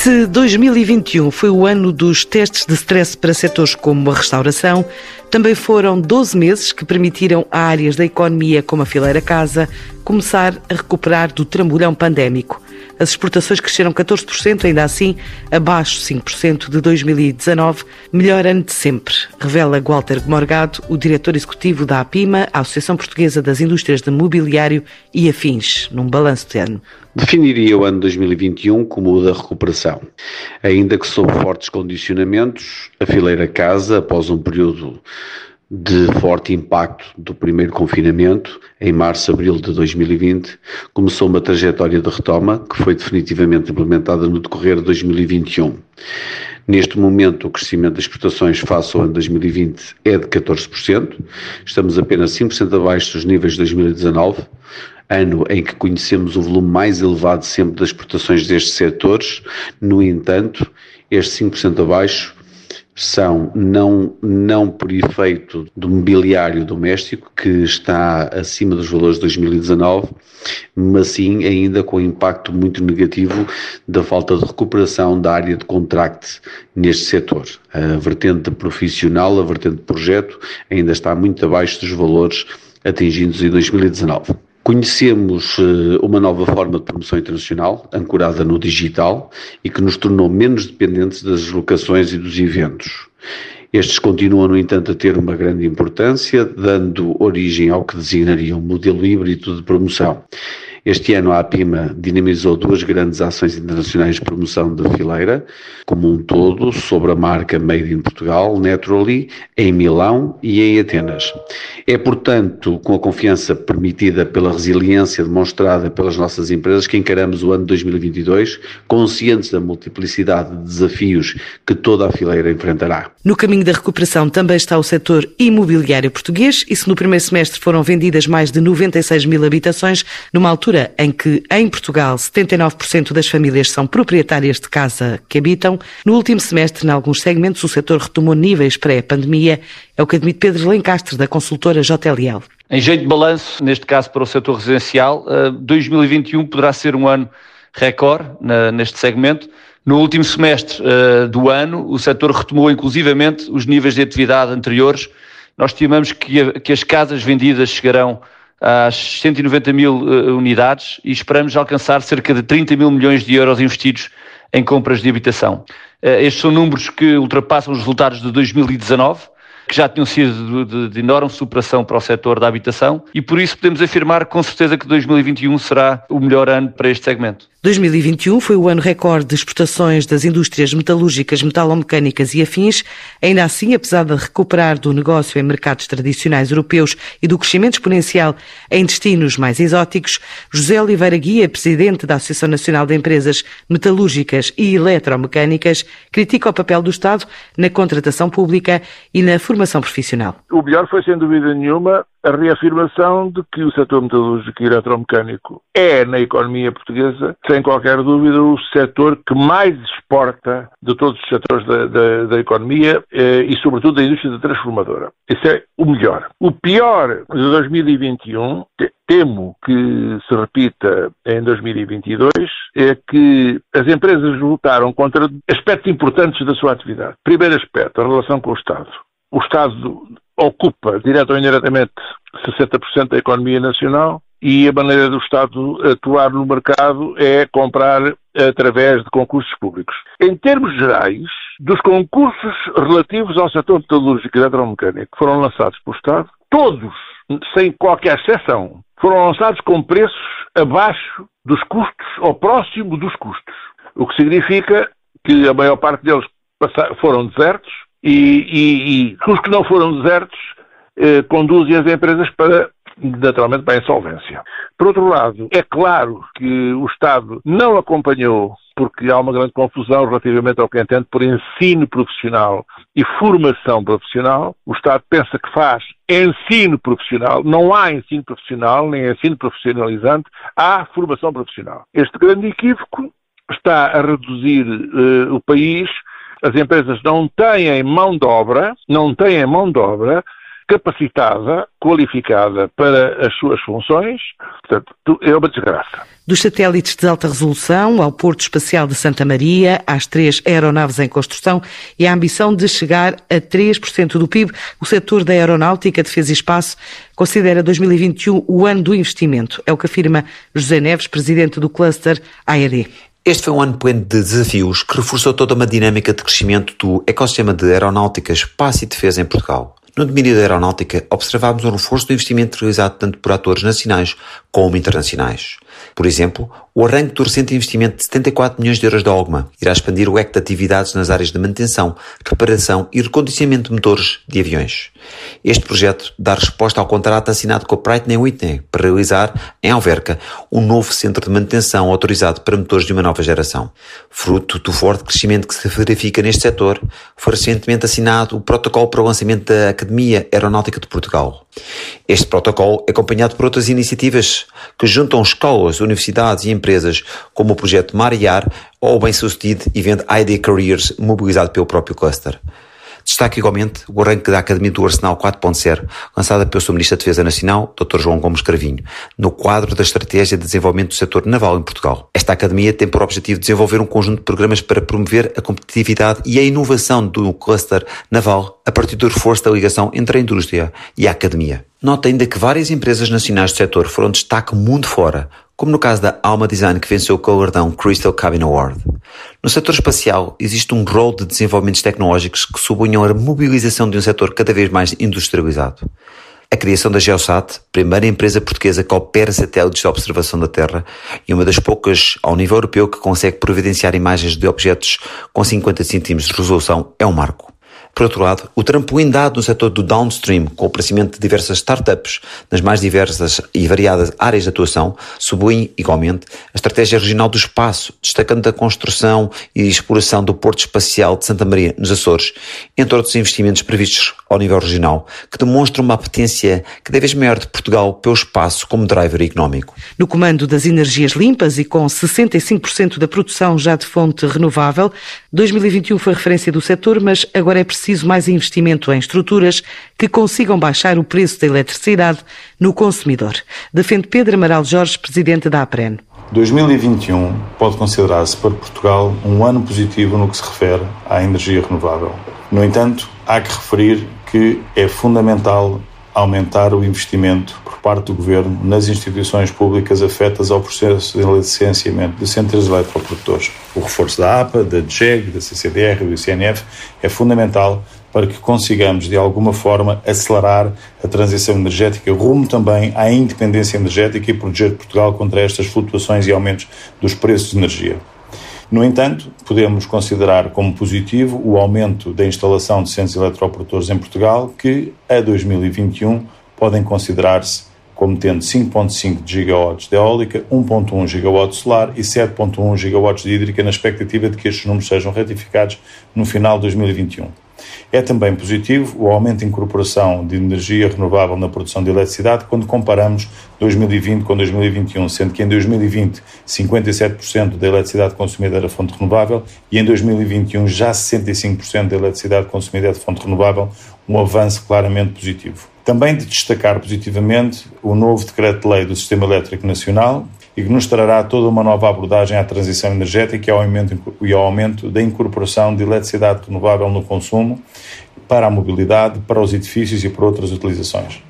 Se 2021 foi o ano dos testes de stress para setores como a restauração, também foram 12 meses que permitiram a áreas da economia como a fileira casa começar a recuperar do trambolhão pandémico. As exportações cresceram 14%, ainda assim abaixo 5% de 2019, melhor ano de sempre, revela Walter Morgado, o diretor executivo da APIMA, a Associação Portuguesa das Indústrias de Mobiliário e Afins, num balanço de ano. Definiria o ano 2021 como o da recuperação, ainda que sob fortes condicionamentos, a fileira casa, após um período de forte impacto do primeiro confinamento, em março-abril de 2020, começou uma trajetória de retoma que foi definitivamente implementada no decorrer de 2021. Neste momento, o crescimento das exportações face ao ano 2020 é de 14%, estamos apenas 5% abaixo dos níveis de 2019, ano em que conhecemos o volume mais elevado sempre das exportações destes setores, no entanto, este 5% abaixo são não, não por efeito do mobiliário doméstico, que está acima dos valores de 2019, mas sim ainda com impacto muito negativo da falta de recuperação da área de contract neste setor. A vertente profissional, a vertente projeto, ainda está muito abaixo dos valores atingidos em 2019. Conhecemos eh, uma nova forma de promoção internacional, ancorada no digital e que nos tornou menos dependentes das locações e dos eventos. Estes continuam, no entanto, a ter uma grande importância, dando origem ao que designaria um modelo híbrido de promoção. Este ano a APIMA dinamizou duas grandes ações internacionais de promoção da fileira, como um todo, sobre a marca Made in Portugal, Naturally, em Milão e em Atenas. É, portanto, com a confiança permitida pela resiliência demonstrada pelas nossas empresas que encaramos o ano 2022, conscientes da multiplicidade de desafios que toda a fileira enfrentará. No caminho da recuperação também está o setor imobiliário português e se no primeiro semestre foram vendidas mais de 96 mil habitações, numa altura altura em que, em Portugal, 79% das famílias são proprietárias de casa que habitam, no último semestre, em alguns segmentos, o setor retomou níveis pré-pandemia, é o que admite Pedro Lencastre, da consultora JLL. Em jeito de balanço, neste caso para o setor residencial, 2021 eh, poderá ser um ano recorde neste segmento. No último semestre uh, do ano, o setor retomou inclusivamente os níveis de atividade anteriores. Nós estimamos que as casas vendidas chegarão às 190 mil uh, unidades e esperamos alcançar cerca de 30 mil milhões de euros investidos em compras de habitação. Uh, estes são números que ultrapassam os resultados de 2019 que já tinham sido de, de, enorme superação para o setor da habitação e por isso podemos afirmar com certeza que 2021 será o melhor ano para este segmento. 2021 foi o ano recorde de exportações das indústrias metalúrgicas, metalomecânicas e afins. Ainda assim, apesar de recuperar do negócio em mercados tradicionais europeus e do crescimento exponencial em destinos mais exóticos, José Oliveira Guia, presidente da Associação Nacional de Empresas Metalúrgicas e Eletromecânicas, critica o papel do Estado na contratação pública e na formação profissional. O melhor foi, sem dúvida nenhuma, a reafirmação de que o setor metalúrgico e eletromecânico é, na economia portuguesa, sem qualquer dúvida, o setor que mais exporta de todos os setores da, da, da economia eh, e, sobretudo, da indústria transformadora. Isso é o melhor. O pior de 2021, temo que se repita em 2022, é que as empresas lutaram contra aspectos importantes da sua atividade. Primeiro aspecto, a relação com o Estado. O Estado ocupa, direto ou indiretamente, 60% da economia nacional e a maneira do Estado atuar no mercado é comprar através de concursos públicos. Em termos gerais, dos concursos relativos ao setor metalúrgico e eletromecânico que foram lançados pelo Estado, todos, sem qualquer exceção, foram lançados com preços abaixo dos custos ou próximo dos custos. O que significa que a maior parte deles foram desertos e, e, e os que não foram desertos eh, conduzem as empresas para naturalmente para a insolvência. Por outro lado, é claro que o Estado não acompanhou, porque há uma grande confusão relativamente ao que entende por ensino profissional e formação profissional. O Estado pensa que faz ensino profissional, não há ensino profissional, nem ensino profissionalizante, há formação profissional. Este grande equívoco está a reduzir uh, o país as empresas não têm mão de obra, não têm mão de obra capacitada, qualificada para as suas funções Portanto, é uma desgraça. Dos satélites de alta resolução ao Porto Espacial de Santa Maria, às três aeronaves em construção e a ambição de chegar a 3% do PIB, o setor da aeronáutica, defesa e espaço considera 2021 o ano do investimento. É o que afirma José Neves, presidente do cluster AED. Este foi um ano pleno de desafios que reforçou toda uma dinâmica de crescimento do ecossistema de aeronáutica, espaço e defesa em Portugal. No domínio da aeronáutica, observámos um reforço do investimento realizado tanto por atores nacionais como internacionais. Por exemplo, o arranque do recente investimento de 74 milhões de euros da OGMA irá expandir o leque de atividades nas áreas de manutenção, reparação e recondicionamento de motores de aviões. Este projeto dá resposta ao contrato assinado com a Pratt Whitney para realizar, em Alverca, um novo centro de manutenção autorizado para motores de uma nova geração. Fruto do forte crescimento que se verifica neste setor, foi recentemente assinado o protocolo para o lançamento da Academia Aeronáutica de Portugal. Este protocolo é acompanhado por outras iniciativas que juntam escolas, universidades e empresas, como o projeto Mariar ou o bem-sucedido evento ID Careers, mobilizado pelo próprio cluster. Destaque igualmente o arranque da Academia do Arsenal 4.0, lançada pelo Sr. Ministro da Defesa Nacional, Dr. João Gomes Cravinho, no quadro da Estratégia de Desenvolvimento do Setor Naval em Portugal. Esta Academia tem por objetivo desenvolver um conjunto de programas para promover a competitividade e a inovação do cluster naval a partir do reforço da ligação entre a indústria e a academia. Nota ainda que várias empresas nacionais do setor foram destaque mundo fora, como no caso da Alma Design que venceu o galardão Crystal Cabin Award. No setor espacial, existe um rol de desenvolvimentos tecnológicos que sublinham a mobilização de um setor cada vez mais industrializado. A criação da Geosat, primeira empresa portuguesa que opera satélites de observação da Terra e uma das poucas ao nível europeu que consegue providenciar imagens de objetos com 50 cm de resolução, é um marco. Por outro lado, o trampolim dado no setor do downstream, com o aparecimento de diversas startups nas mais diversas e variadas áreas de atuação, sublinha igualmente a estratégia regional do espaço, destacando a construção e exploração do Porto Espacial de Santa Maria, nos Açores, entre outros investimentos previstos ao nível regional, que demonstram uma apetência cada vez maior de Portugal pelo espaço como driver económico. No comando das energias limpas e com 65% da produção já de fonte renovável, 2021 foi referência do setor, mas agora é preciso preciso mais investimento em estruturas que consigam baixar o preço da eletricidade no consumidor. Defende Pedro Amaral Jorge, presidente da APREN. 2021 pode considerar-se para Portugal um ano positivo no que se refere à energia renovável. No entanto, há que referir que é fundamental aumentar o investimento por parte do Governo nas instituições públicas afetas ao processo de licenciamento de centros eletroprodutores. O reforço da APA, da DGEG, da CCDR e do ICNF é fundamental para que consigamos, de alguma forma, acelerar a transição energética rumo também à independência energética e proteger Portugal contra estas flutuações e aumentos dos preços de energia. No entanto, podemos considerar como positivo o aumento da instalação de centros eletroprodutores em Portugal, que a 2021 podem considerar-se como tendo 5.5 gigawatts de eólica, 1.1 gigawatts solar e 7.1 gigawatts de hídrica, na expectativa de que estes números sejam ratificados no final de 2021. É também positivo o aumento de incorporação de energia renovável na produção de eletricidade quando comparamos 2020 com 2021, sendo que em 2020 57% da eletricidade consumida era fonte renovável e em 2021 já 65% da eletricidade consumida é de fonte renovável, um avanço claramente positivo. Também de destacar positivamente o novo Decreto-Lei do Sistema Elétrico Nacional, e que nos trará toda uma nova abordagem à transição energética e ao aumento, e ao aumento da incorporação de eletricidade renovável no consumo para a mobilidade, para os edifícios e para outras utilizações.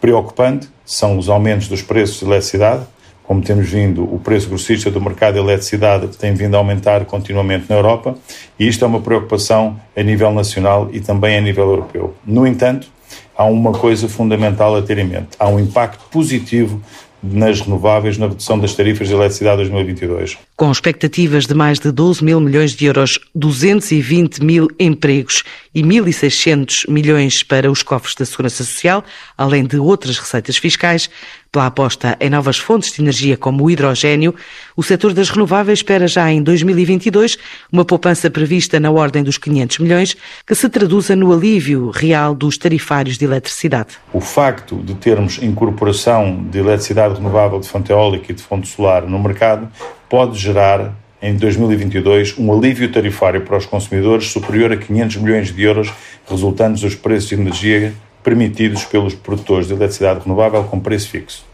Preocupante são os aumentos dos preços de eletricidade, como temos vindo, o preço grossista do mercado de eletricidade tem vindo a aumentar continuamente na Europa, e isto é uma preocupação a nível nacional e também a nível europeu. No entanto, há uma coisa fundamental a ter em mente: há um impacto positivo nas renováveis na redução das tarifas de eletricidade 2022. Com expectativas de mais de 12 mil milhões de euros, 220 mil empregos e 1.600 milhões para os cofres da Segurança Social, além de outras receitas fiscais, pela aposta em novas fontes de energia como o hidrogênio, o setor das renováveis espera já em 2022 uma poupança prevista na ordem dos 500 milhões, que se traduza no alívio real dos tarifários de eletricidade. O facto de termos incorporação de eletricidade renovável de fonte eólica e de fonte solar no mercado pode gerar em 2022 um alívio tarifário para os consumidores superior a 500 milhões de euros resultantes dos preços de energia permitidos pelos produtores de eletricidade renovável com preço fixo.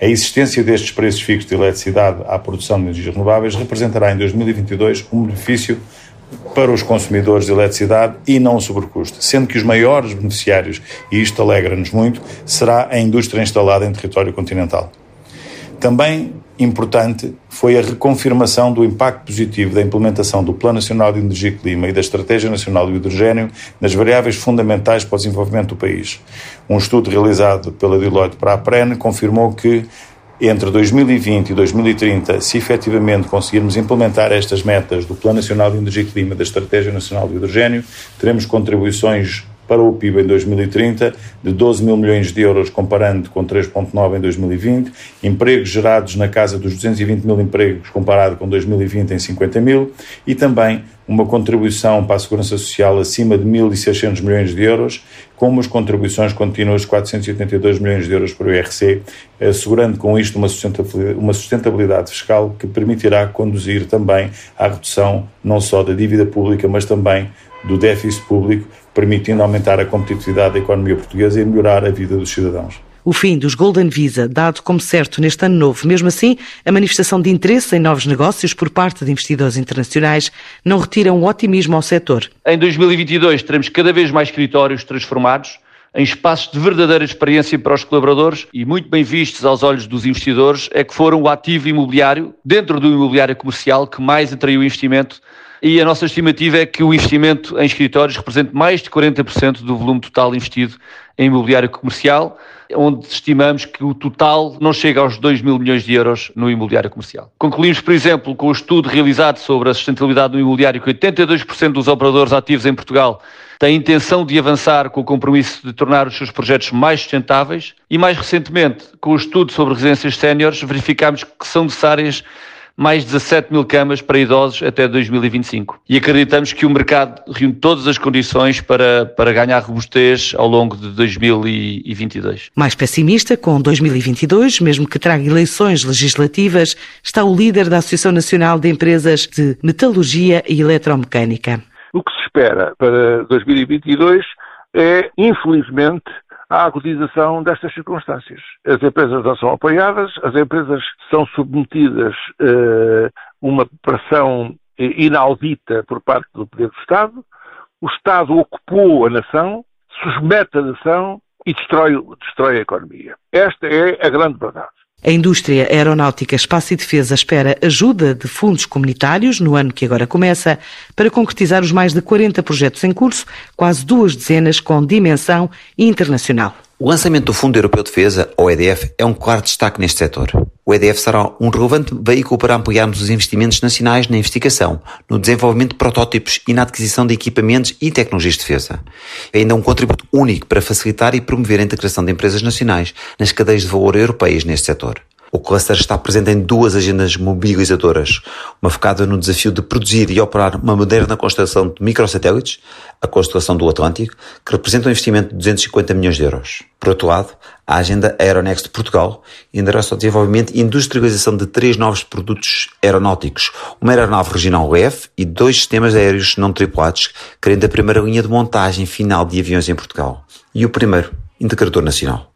A existência destes preços fixos de eletricidade à produção de energias renováveis representará em 2022 um benefício para os consumidores de eletricidade e não sobrecusto, sendo que os maiores beneficiários, e isto alegra-nos muito, será a indústria instalada em território continental. Também importante foi a reconfirmação do impacto positivo da implementação do Plano Nacional de Energia e Clima e da Estratégia Nacional do Hidrogênio nas variáveis fundamentais para o desenvolvimento do país. Um estudo realizado pela Deloitte para a PREN confirmou que entre 2020 e 2030, se efetivamente conseguirmos implementar estas metas do Plano Nacional de Energia e Clima, da Estratégia Nacional do Hidrogênio, teremos contribuições para o PIB em 2030 de 12 mil milhões de euros, comparando com 3,9 em 2020, empregos gerados na casa dos 220 mil empregos, comparado com 2020 em 50 mil, e também uma contribuição para a Segurança Social acima de 1.600 milhões de euros, com umas contribuições contínuas de 482 milhões de euros para o IRC, assegurando com isto uma sustentabilidade, uma sustentabilidade fiscal que permitirá conduzir também à redução não só da dívida pública, mas também do déficit público, permitindo aumentar a competitividade da economia portuguesa e melhorar a vida dos cidadãos. O fim dos Golden Visa, dado como certo neste ano novo. Mesmo assim, a manifestação de interesse em novos negócios por parte de investidores internacionais não retira um otimismo ao setor. Em 2022 teremos cada vez mais escritórios transformados em espaços de verdadeira experiência para os colaboradores e muito bem vistos aos olhos dos investidores é que foram o ativo imobiliário, dentro do imobiliário comercial, que mais atraiu investimento e a nossa estimativa é que o investimento em escritórios represente mais de 40% do volume total investido em imobiliário comercial, onde estimamos que o total não chega aos 2 mil milhões de euros no imobiliário comercial. Concluímos, por exemplo, com o estudo realizado sobre a sustentabilidade do imobiliário, que 82% dos operadores ativos em Portugal têm intenção de avançar com o compromisso de tornar os seus projetos mais sustentáveis e, mais recentemente, com o estudo sobre residências séniores, verificámos que são necessárias mais 17 mil camas para idosos até 2025. E acreditamos que o mercado reúne todas as condições para, para ganhar robustez ao longo de 2022. Mais pessimista, com 2022, mesmo que traga eleições legislativas, está o líder da Associação Nacional de Empresas de Metalurgia e Eletromecânica. O que se espera para 2022 é, infelizmente, a agudização destas circunstâncias. As empresas não são apoiadas, as empresas são submetidas a uh, uma pressão inaudita por parte do poder do Estado, o Estado ocupou a nação, submete a nação e destrói, destrói a economia. Esta é a grande verdade. A indústria aeronáutica, espaço e defesa espera ajuda de fundos comunitários no ano que agora começa para concretizar os mais de 40 projetos em curso, quase duas dezenas com dimensão internacional. O lançamento do Fundo Europeu de Defesa, ou EDF, é um claro destaque neste setor. O EDF será um relevante veículo para ampliarmos os investimentos nacionais na investigação, no desenvolvimento de protótipos e na aquisição de equipamentos e tecnologias de defesa. É ainda um contributo único para facilitar e promover a integração de empresas nacionais nas cadeias de valor europeias neste setor. O cluster está presente em duas agendas mobilizadoras, uma focada no desafio de produzir e operar uma moderna constelação de microsatélites, a constelação do Atlântico, que representa um investimento de 250 milhões de euros. Por outro lado, a agenda Aeronext de Portugal endereça o desenvolvimento e industrialização de três novos produtos aeronáuticos, uma aeronave regional leve e dois sistemas aéreos não tripulados, criando a primeira linha de montagem final de aviões em Portugal. E o primeiro, integrador nacional.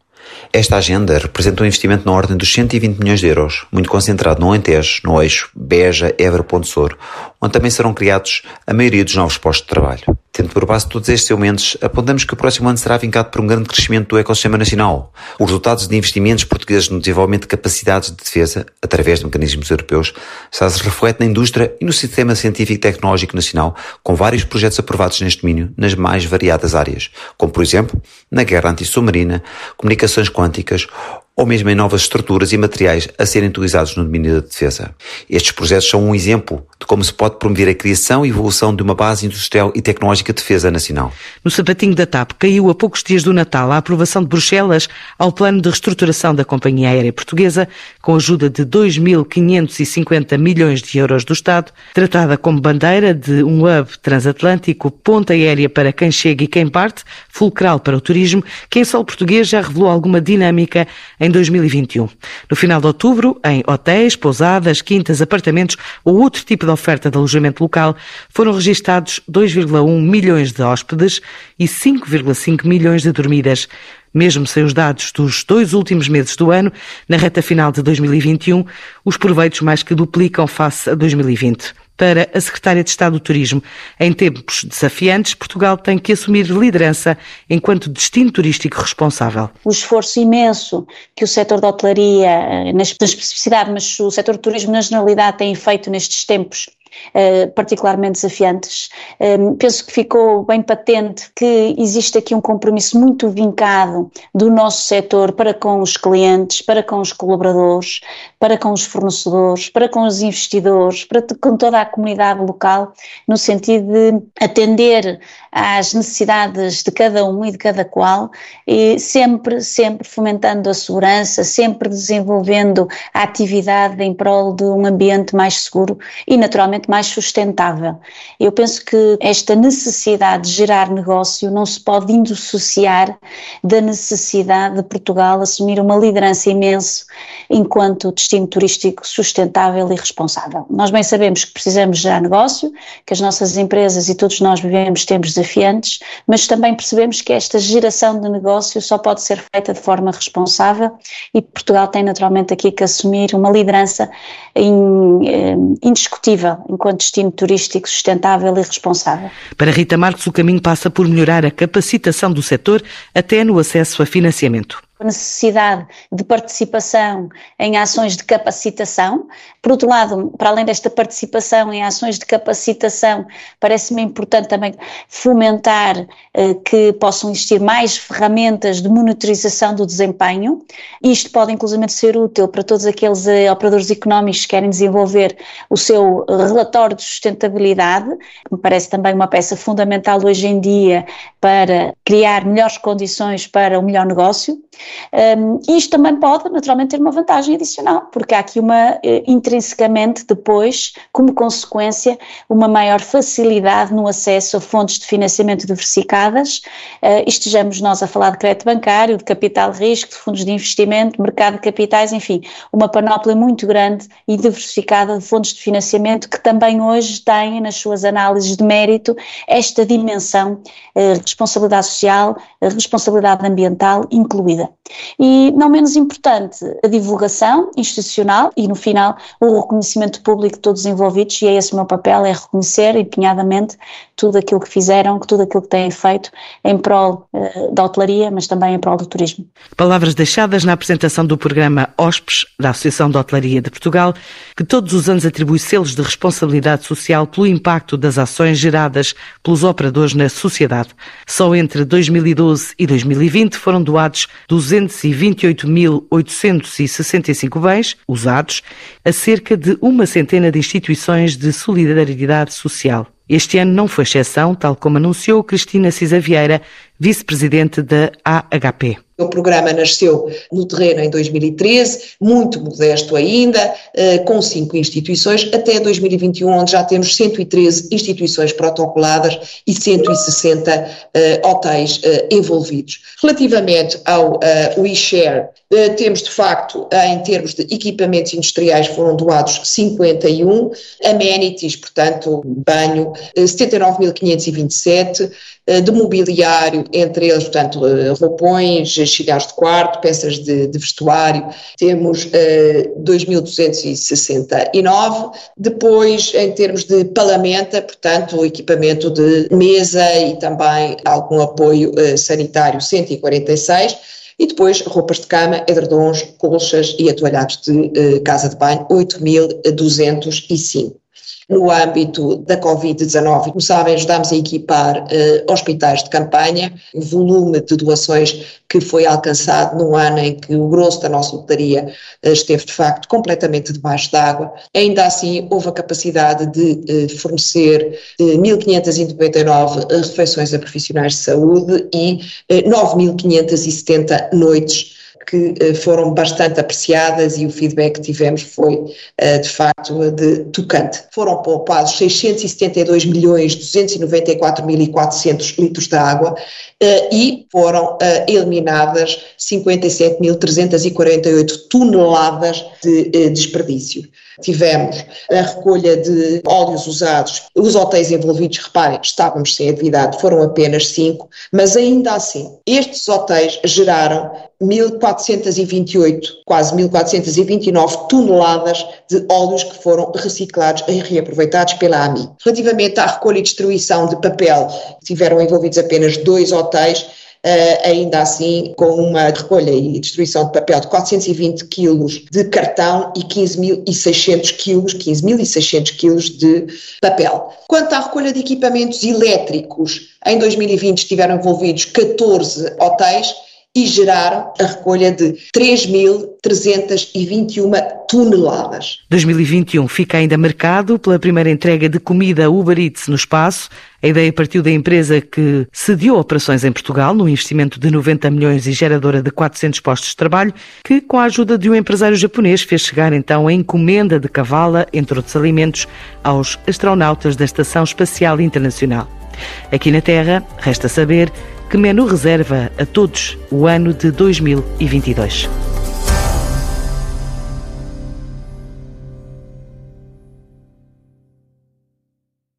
Esta agenda representa um investimento na ordem dos 120 milhões de euros, muito concentrado no Alentejo, no eixo Beja-Évora-Ponte Sor, onde também serão criados a maioria dos novos postos de trabalho. Tendo por base todos estes elementos, apontamos que o próximo ano será vincado por um grande crescimento do ecossistema nacional. Os resultados de investimentos portugueses no desenvolvimento de capacidades de defesa, através de mecanismos europeus, já se reflete na indústria e no sistema científico e tecnológico nacional, com vários projetos aprovados neste domínio nas mais variadas áreas, como por exemplo, na guerra antissubmarina, comunicações quânticas ou mesmo em novas estruturas e materiais a serem utilizados no domínio da defesa. Estes projetos são um exemplo de como se pode promover a criação e evolução de uma base industrial e tecnológica de defesa nacional. No sapatinho da TAP caiu a poucos dias do Natal a aprovação de Bruxelas ao plano de reestruturação da Companhia Aérea Portuguesa, com a ajuda de 2.550 milhões de euros do Estado, tratada como bandeira de um hub transatlântico, ponta aérea para quem chega e quem parte, fulcral para o turismo, que em solo português já revelou alguma dinâmica em 2021. No final de outubro, em hotéis, pousadas, quintas, apartamentos ou outro tipo de oferta de alojamento local, foram registados 2,1 milhões de hóspedes e 5,5 milhões de dormidas Mesmo sem os dados dos dois últimos meses do ano, na reta final de 2021, os proveitos mais que duplicam face a 2020. Para a Secretária de Estado do Turismo, em tempos desafiantes, Portugal tem que assumir liderança enquanto destino turístico responsável. O esforço imenso que o setor da hotelaria, na especificidade, mas o setor do turismo na generalidade tem feito nestes tempos eh, particularmente desafiantes. Um, penso que ficou bem patente que existe aqui um compromisso muito vincado do nosso setor para com os clientes, para com os colaboradores, para com os fornecedores, para com os investidores, para com toda a comunidade local, no sentido de atender às necessidades de cada um e de cada qual, e sempre, sempre fomentando a segurança, sempre desenvolvendo a atividade em prol de um ambiente mais seguro e naturalmente mais sustentável. Eu penso que esta necessidade de gerar negócio não se pode indissociar da necessidade de Portugal assumir uma liderança imenso enquanto destino turístico sustentável e responsável. Nós bem sabemos que precisamos gerar negócio, que as nossas empresas e todos nós vivemos tempos desafiantes, mas também percebemos que esta geração de negócio só pode ser feita de forma responsável e Portugal tem naturalmente aqui que assumir uma liderança eh, indiscutível enquanto destino turístico sustentável e responsável. Para Rita Marques, o caminho passa por melhorar a capacitação do setor até no acesso a financiamento necessidade de participação em ações de capacitação. Por outro lado, para além desta participação em ações de capacitação, parece-me importante também fomentar eh, que possam existir mais ferramentas de monitorização do desempenho. Isto pode inclusive ser útil para todos aqueles eh, operadores económicos que querem desenvolver o seu relatório de sustentabilidade, que me parece também uma peça fundamental hoje em dia para criar melhores condições para o melhor negócio. Um, isto também pode, naturalmente, ter uma vantagem adicional, porque há aqui uma, eh, intrinsecamente, depois, como consequência, uma maior facilidade no acesso a fontes de financiamento diversificadas, uh, estejamos nós a falar de crédito bancário, de capital de risco, de fundos de investimento, mercado de capitais, enfim, uma panóplia muito grande e diversificada de fontes de financiamento que também hoje têm nas suas análises de mérito esta dimensão, uh, responsabilidade social, responsabilidade ambiental incluída. E, não menos importante, a divulgação institucional e, no final, o reconhecimento público de todos os envolvidos, e é esse o meu papel, é reconhecer empenhadamente tudo aquilo que fizeram, tudo aquilo que têm feito em prol uh, da hotelaria, mas também em prol do turismo. Palavras deixadas na apresentação do programa OSPES, da Associação de Hotelaria de Portugal, que todos os anos atribui selos de responsabilidade social pelo impacto das ações geradas pelos operadores na sociedade. Só entre 2012 e 2020 foram doados 228.865 bens usados a cerca de uma centena de instituições de solidariedade social. Este ano não foi exceção, tal como anunciou Cristina Cisa Vieira, vice-presidente da AHP. O programa nasceu no terreno em 2013, muito modesto ainda, eh, com cinco instituições, até 2021, onde já temos 113 instituições protocoladas e 160 eh, hotéis eh, envolvidos. Relativamente ao WeShare, temos de facto, em termos de equipamentos industriais, foram doados 51, amenities, portanto, banho, 79.527, de mobiliário, entre eles, portanto, roupões, chigares de quarto, peças de, de vestuário, temos uh, 2.269. Depois, em termos de palamenta, portanto, equipamento de mesa e também algum apoio uh, sanitário, 146 e depois roupas de cama, edredons, colchas e atoalhados de casa de banho, 8.205 no âmbito da Covid-19. Como sabem, ajudamos a equipar eh, hospitais de campanha, volume de doações que foi alcançado num ano em que o grosso da nossa lotaria eh, esteve de facto completamente debaixo d'água. Ainda assim, houve a capacidade de eh, fornecer 1.599 refeições a profissionais de saúde e 9.570 noites que eh, foram bastante apreciadas e o feedback que tivemos foi, eh, de facto, de tocante. Foram poupados 672 milhões 294 mil e 400 litros de água e foram eliminadas 57.348 toneladas de desperdício. Tivemos a recolha de óleos usados. Os hotéis envolvidos, reparem, estávamos sem atividade, foram apenas cinco, mas ainda assim, estes hotéis geraram 1.428, quase 1.429 toneladas de óleos que foram reciclados e reaproveitados pela AMI. Relativamente à recolha e distribuição de papel, tiveram envolvidos apenas dois hotéis, Uh, ainda assim com uma recolha e distribuição de papel de 420 quilos de cartão e 15.600 quilos, 15.600 quilos de papel. Quanto à recolha de equipamentos elétricos, em 2020 estiveram envolvidos 14 hotéis, e geraram a recolha de 3.321 toneladas. 2021 fica ainda marcado pela primeira entrega de comida Uber Eats no espaço. A ideia partiu da empresa que cediu operações em Portugal no investimento de 90 milhões e geradora de 400 postos de trabalho, que com a ajuda de um empresário japonês fez chegar então a encomenda de cavala, entre outros alimentos, aos astronautas da Estação Espacial Internacional. Aqui na Terra, resta saber que menu reserva a todos o ano de 2022.